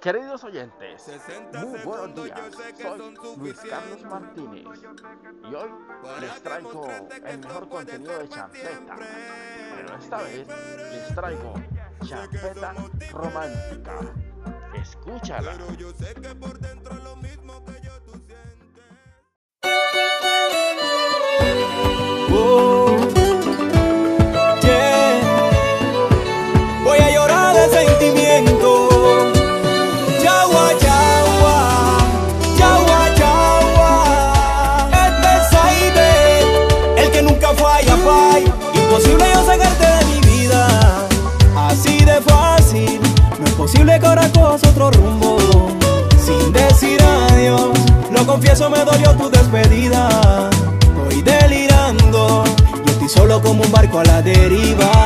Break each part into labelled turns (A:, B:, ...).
A: Queridos oyentes, muy buenos días. Soy Luis Carlos Martínez y hoy les traigo el mejor contenido de champeta. Pero esta vez les traigo champeta romántica. Escúchala.
B: confieso me dolió tu despedida. Voy delirando, yo estoy solo como un barco a la deriva.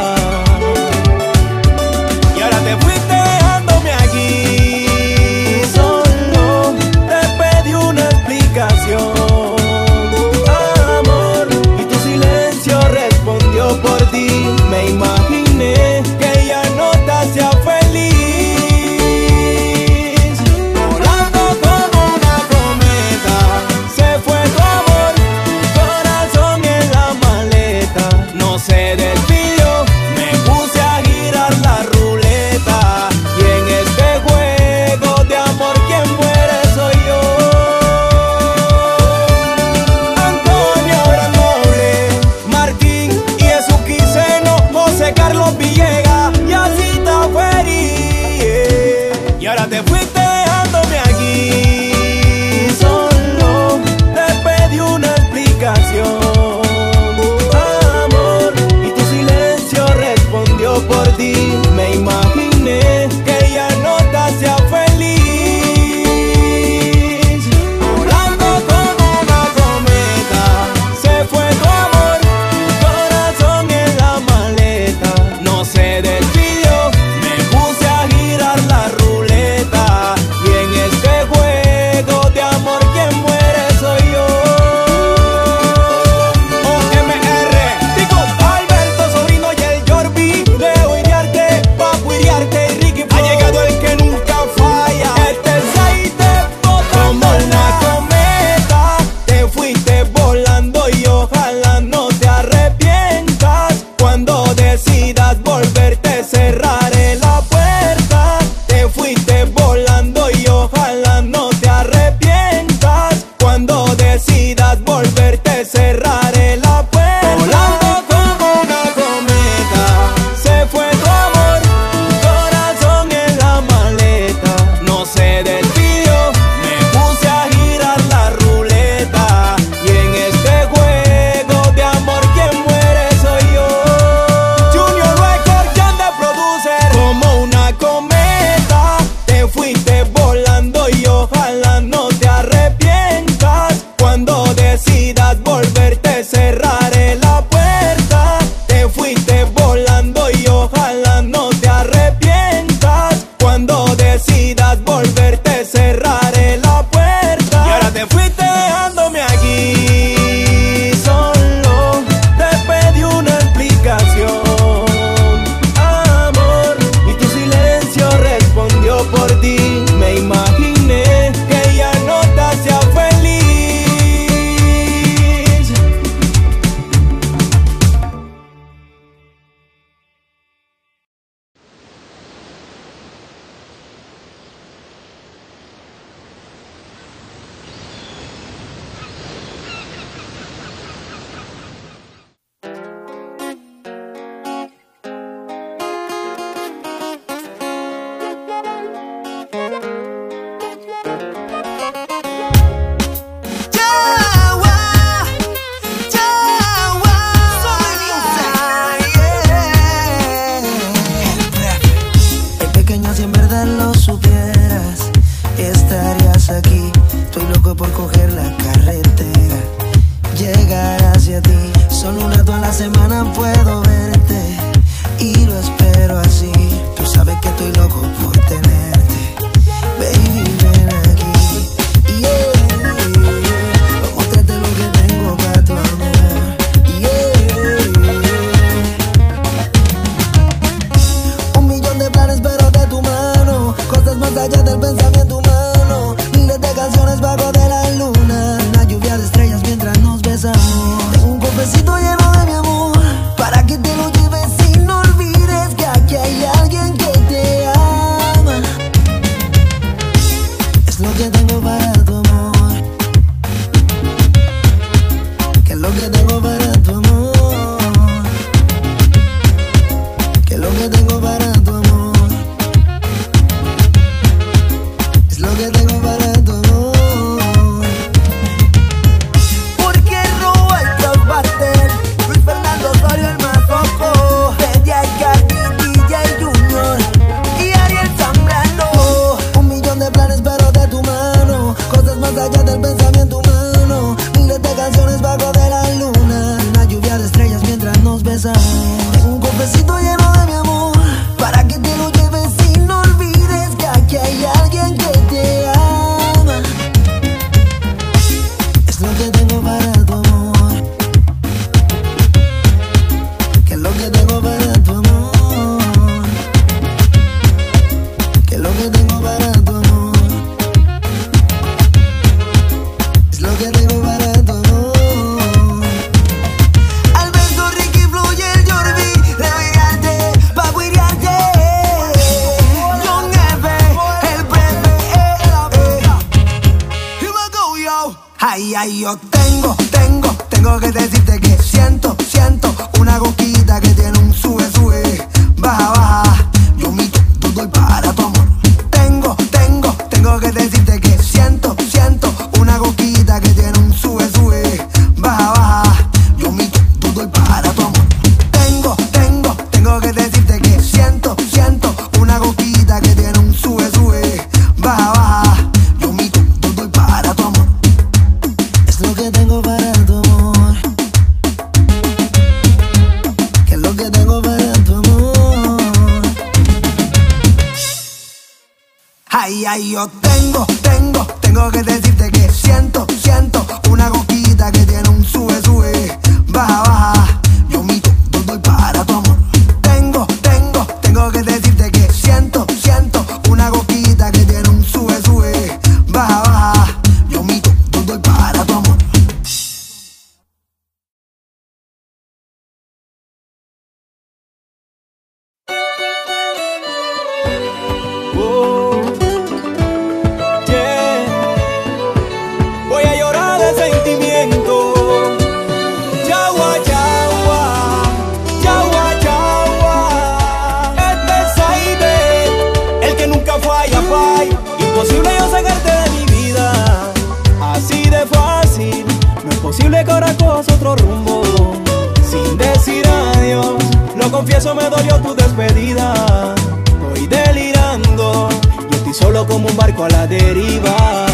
B: Como
C: un
B: barco a la deriva.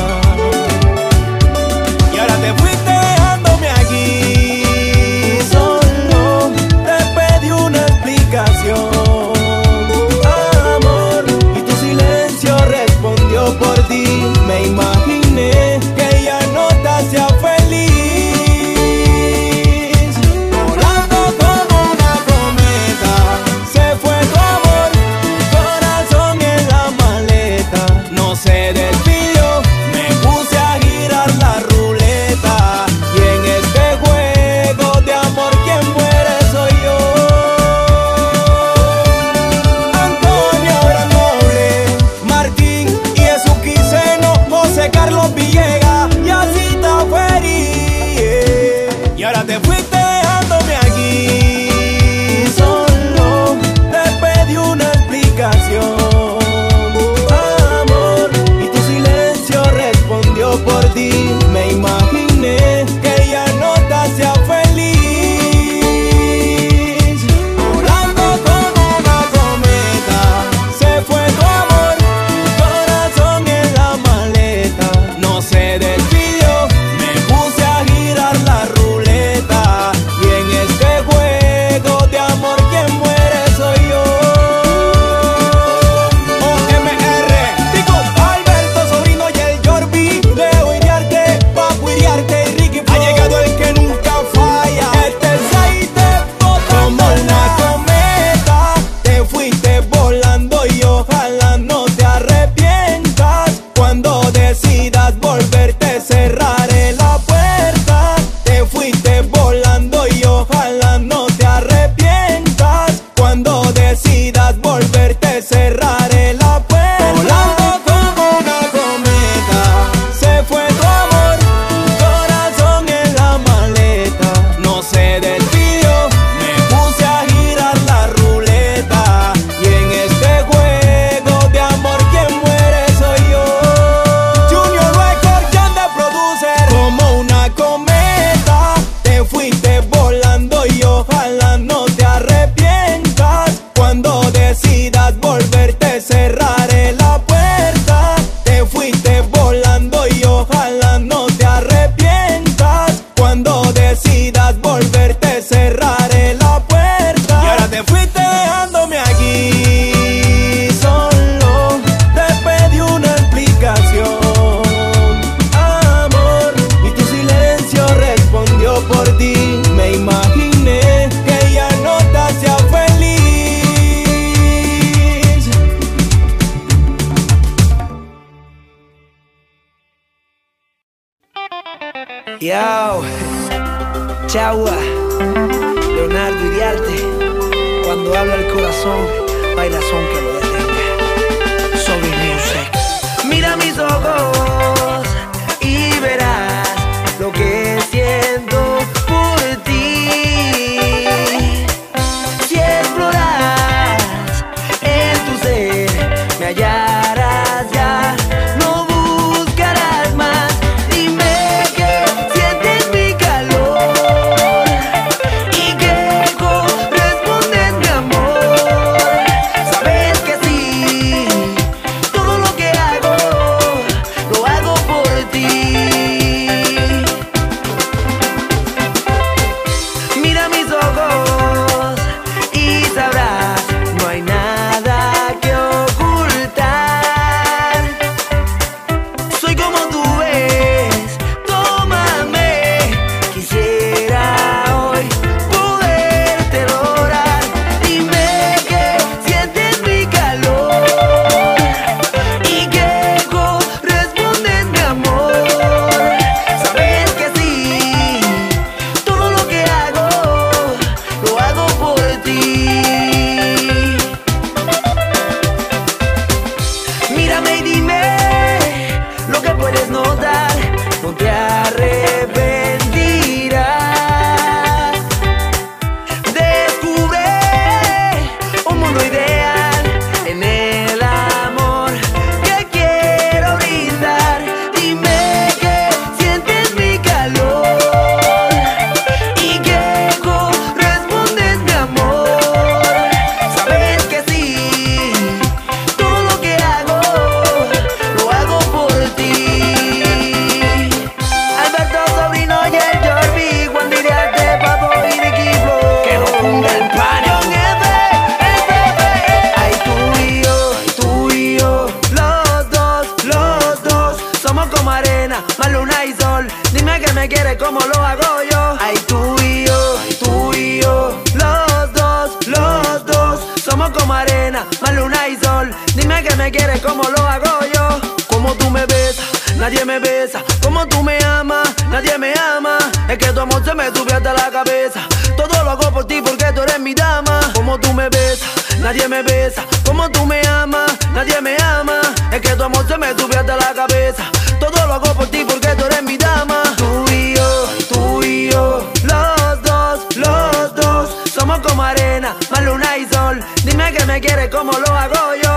D: Nadie me besa. Como tú me amas, nadie me ama. Es que tu amor se me sube hasta la cabeza. Todo lo hago por ti porque tú eres mi dama. Como tú me besas, nadie me besa. Como tú me amas, nadie me ama. Es que tu amor se me sube hasta la cabeza. Todo lo hago por ti porque tú eres mi dama. Tú y yo, tú y yo, los dos, los dos, somos como arena, más luna y sol. Dime que me quieres como lo hago yo.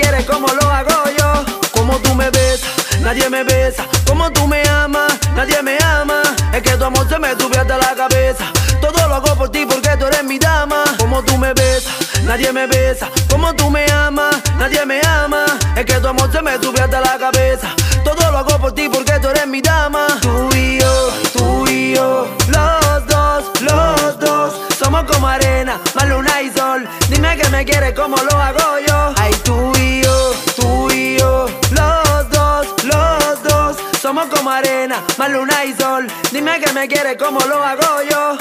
D: Quieres como lo hago yo. Como tú me besas, nadie me besa. Como tú me amas, nadie me ama. Es que tu amor se me sube hasta la cabeza. Todo lo hago por ti porque tú eres mi dama. Como tú me besas, nadie me besa. Como tú me amas, nadie me ama. Es que tu amor se me sube hasta la cabeza. Todo lo hago por ti porque tú eres mi dama. Tú y yo, tú y yo, los dos, los dos, somos como arena, más luna y sol. Dime que me quieres como lo hago yo. Arena, más luna y sol. Dime que me quieres como lo hago yo.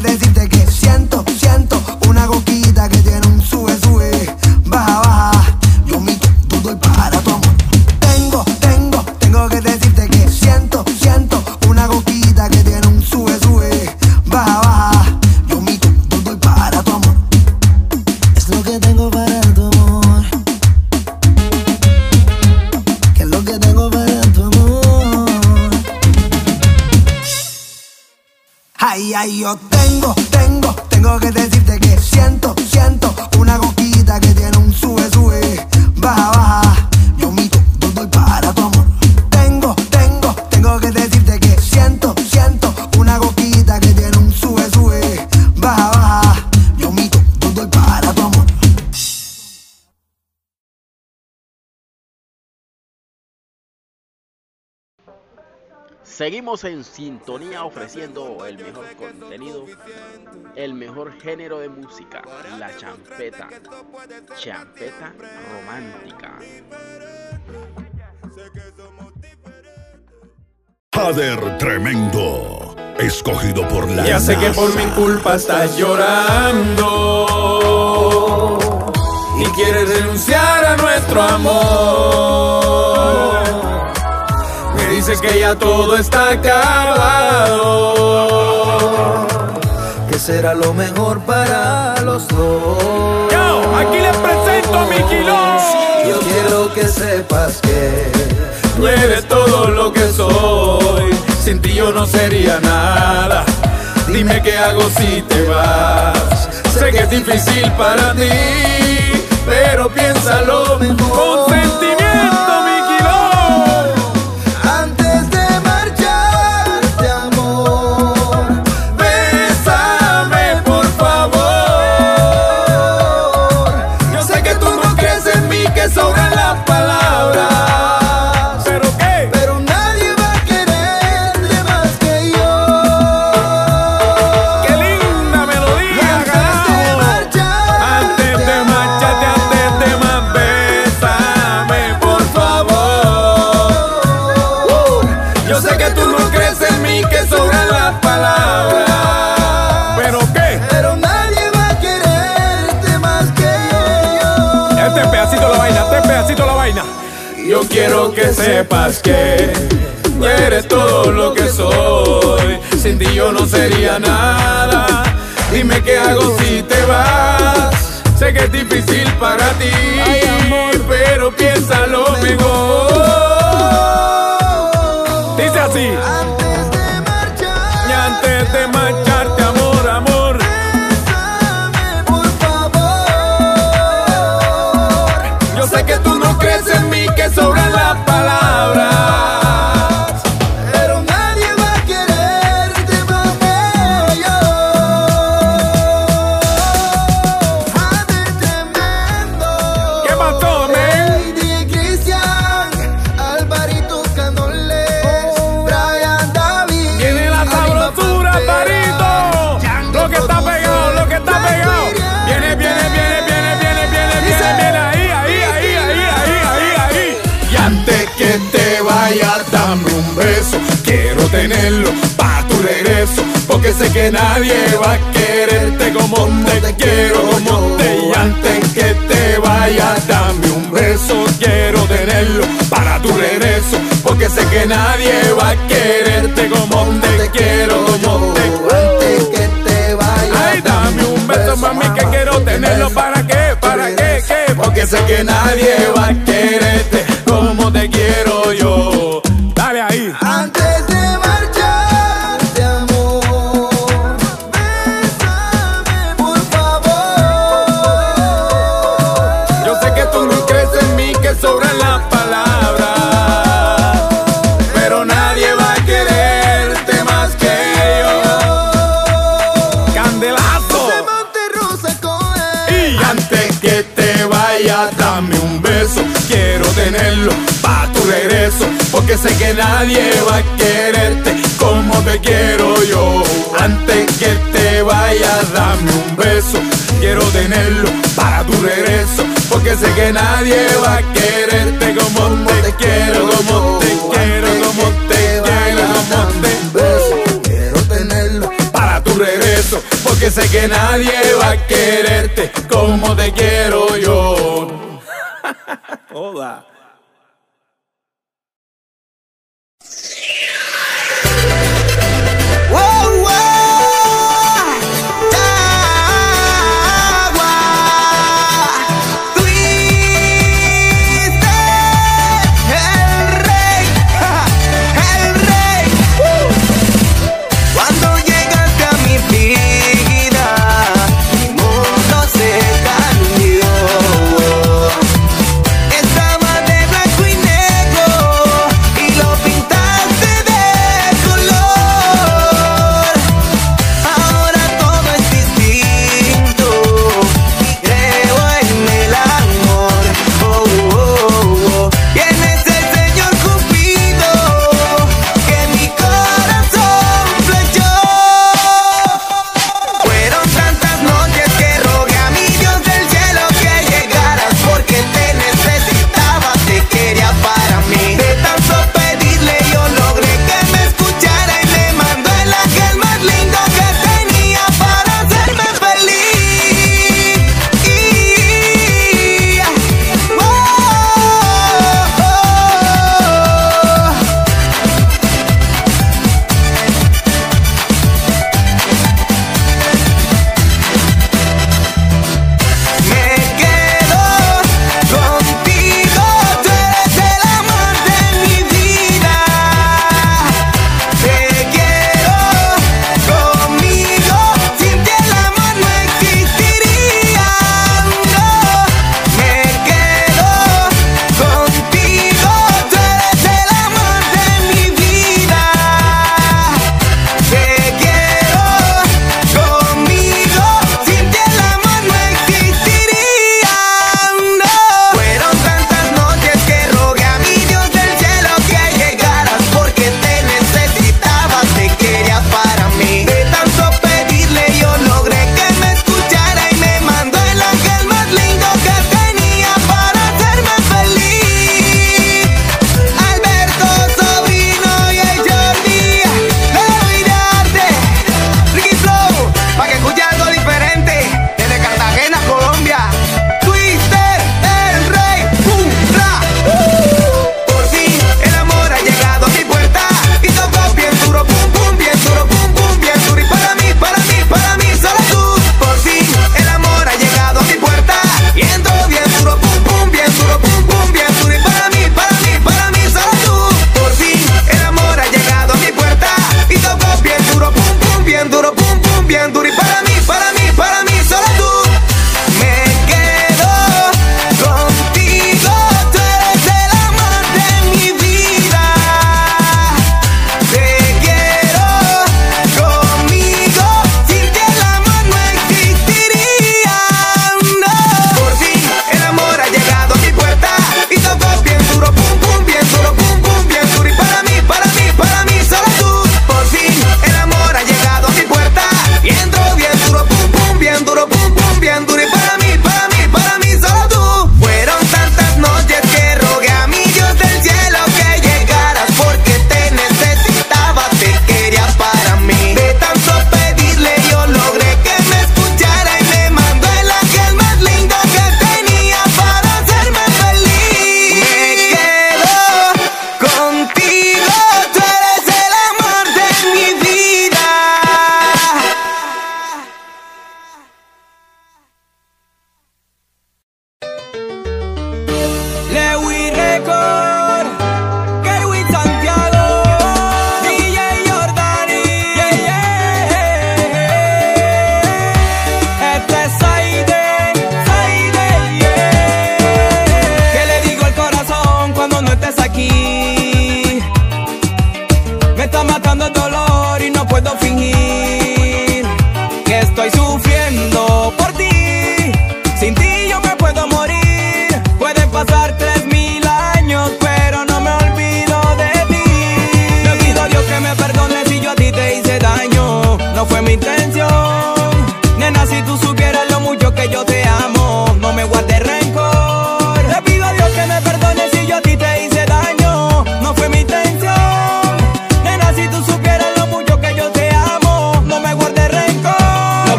D: que decirte que
A: Seguimos en sintonía ofreciendo el mejor contenido, el mejor género de música, la champeta, champeta romántica.
E: Jader tremendo, escogido por la.
F: Ya sé que por mi culpa estás llorando y quieres renunciar a nuestro amor dices que ya todo está acabado. Que será lo mejor para los dos. Yo, aquí les presento a mi Yo quiero que sepas que tú eres todo lo que soy. Sin ti yo no sería nada. Dime qué hago si te vas. Sé que es difícil para ti, pero piénsalo mejor. quiero que sepas que eres todo lo que soy. Sin ti yo no sería nada. Dime qué hago si te vas. Sé que es difícil para ti, amor, pero piénsalo mejor. Dice así. Antes de marchar. Y antes de marcharte, Sé que nadie va a quererte como te quiero Como te y antes que te vayas dame un beso Quiero tenerlo para tu regreso Porque sé que nadie va a quererte como te quiero Como te antes que te vayas Ay, dame un beso mami que quiero tenerlo ¿Para qué? ¿Para qué? ¿Qué? Porque sé que nadie va
G: nadie va a quererte como te quiero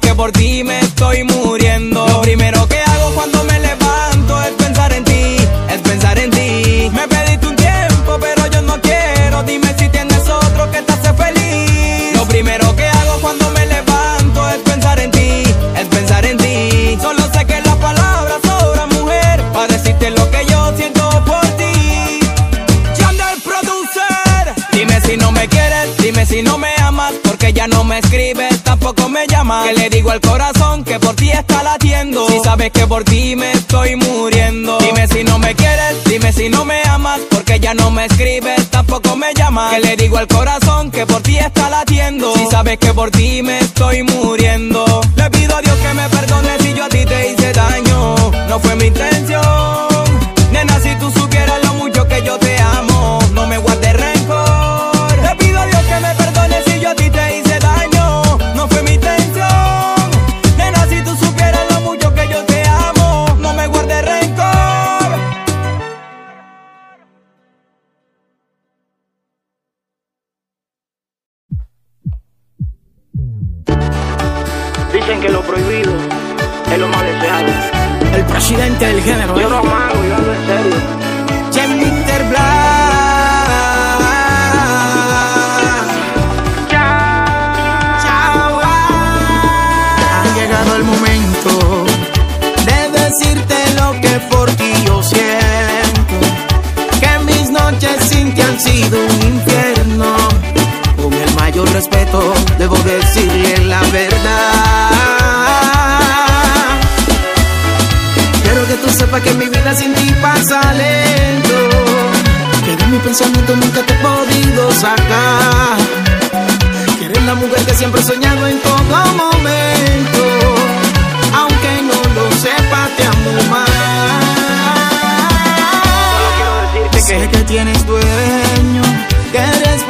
G: Que
H: por ti me estoy muriendo. Si sabes que por ti me estoy muriendo. Dime si no me quieres, dime si no me amas. Porque ya no me escribes, tampoco me llamas. Que le digo al corazón que por ti está latiendo. Si sabes que por ti me estoy muriendo. Le pido a Dios que me perdone si yo a ti te hice daño. No fue mi intención. Que lo
I: prohibido es lo más deseado.
H: El presidente del género.
I: Yo ¿eh? no amago, yo hablo en serio.
H: Jemiter Black. Chao. Chao.
B: Ha llegado el momento de decirte lo que por ti yo siento. Que mis noches sin ti han sido un infierno. Con el mayor respeto debo decirle la verdad. que mi vida sin ti pasa lento. Que de mi pensamiento nunca te he podido sacar. Que eres la mujer que siempre he soñado en todo momento. Aunque no lo sepa, te amo más.
I: Solo quiero decirte que
B: sé que tienes dueño, que eres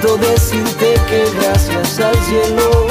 D: siento decirte que gracias al cielo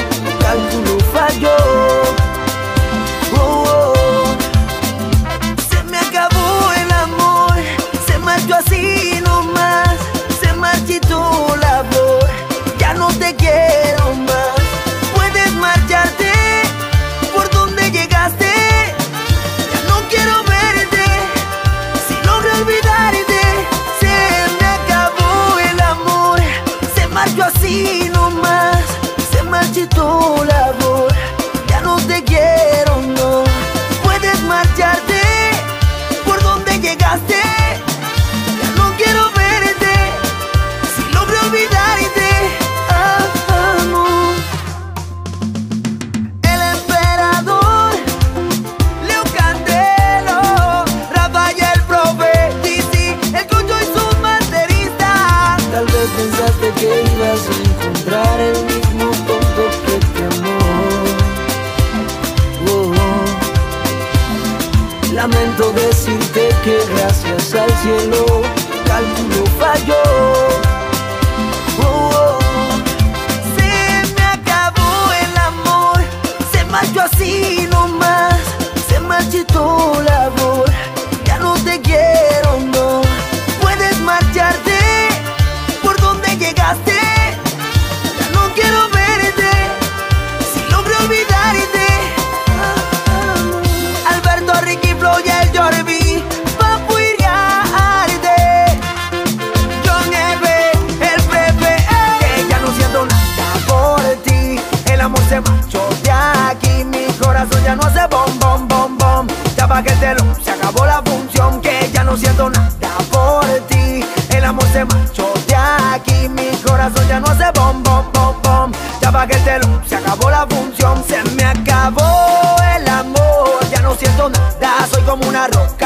D: que Se acabó la función, se me acabó el amor Ya no siento nada, soy como una roca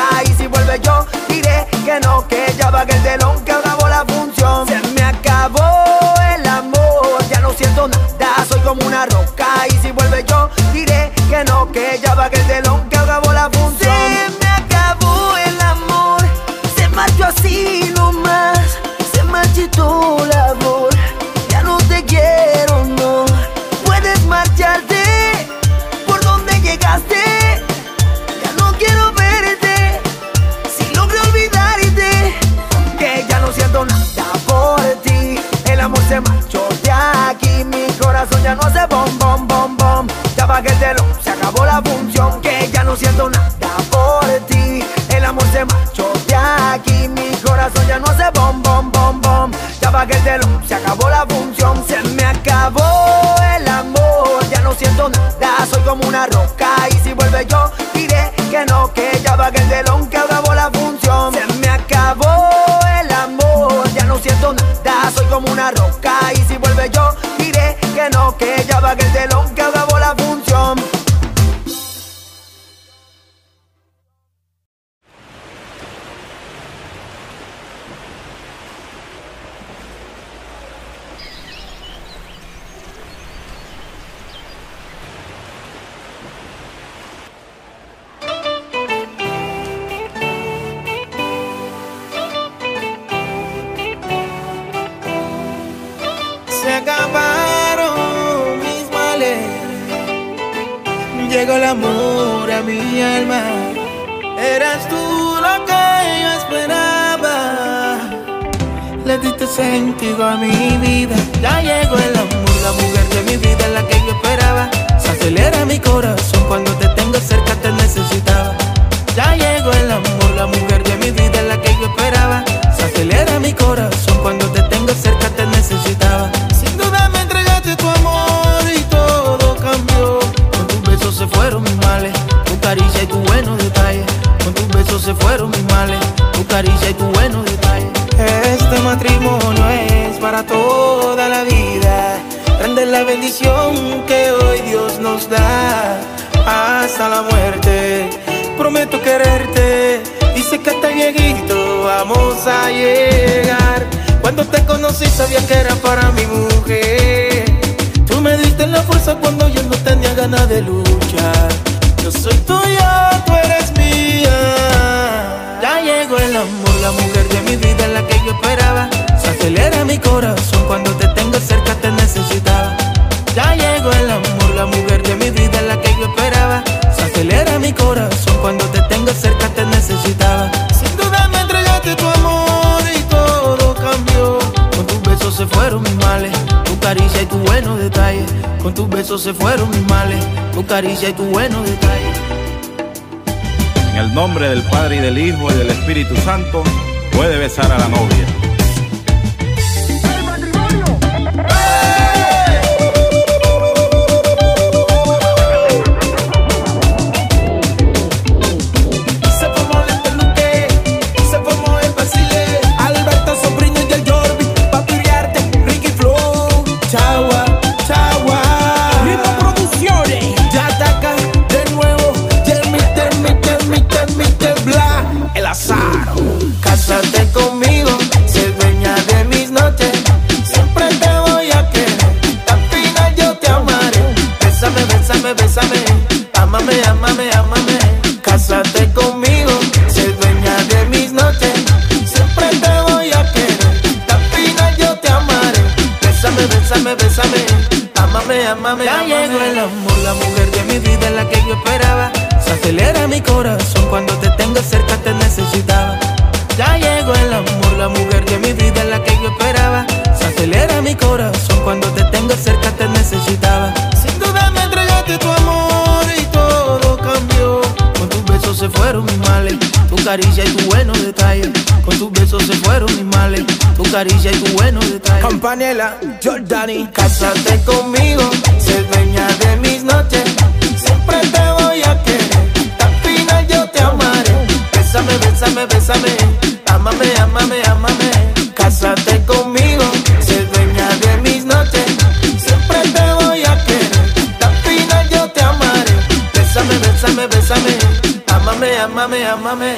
D: que ya va el telón, que acabó la función. Se me acabó el amor, ya no siento nada, soy como una roca. Y si vuelve yo, diré que no, que ya va La
B: mujer de mi vida, la que yo esperaba, se acelera mi corazón cuando a llegar. Cuando te conocí sabía que era para mi mujer. Tú me diste la fuerza cuando yo no tenía ganas de luchar. Se fueron mis males, tu caricia y tu buenos detalles.
J: En el nombre del Padre y del Hijo y del Espíritu Santo, puede besar a la novia.
B: Caricia y tu buenos detalles. Campanela, Jordani, cásate conmigo, sé dueña de mis noches. Siempre te voy a querer, al final yo te amaré. Bésame, bésame, bésame, ámame, ámame, ámame. Cásate conmigo, sé dueña de mis noches. Siempre te voy a querer, al final yo te amaré. Bésame, bésame, bésame, ámame, ámame, ámame.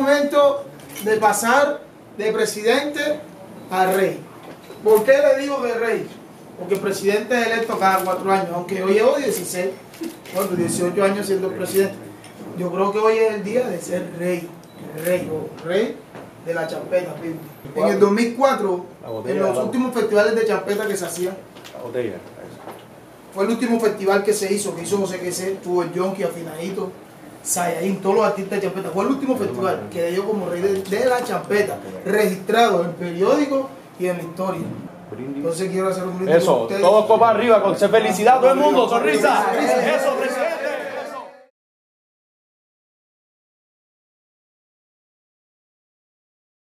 K: Momento de pasar de presidente a rey. ¿Por qué le digo de rey? Porque el presidente es electo cada cuatro años, aunque hoy llevo 16, bueno, 18 años siendo presidente. Yo creo que hoy es el día de ser rey, rey o rey de la champeta. En el 2004, en los últimos festivales de champeta que se hacían, fue el último festival que se hizo, que hizo José Quesé, tuvo el Yonki, Afinadito, Sayaín, todos los artistas de champeta. Fue el último festival que dio como rey de, de la champeta, registrado en periódico y en la historia. Entonces quiero hacer un brindis
L: Eso, todos copa arriba, con felicidad, todo el mundo, sonrisa. Eso, presidente.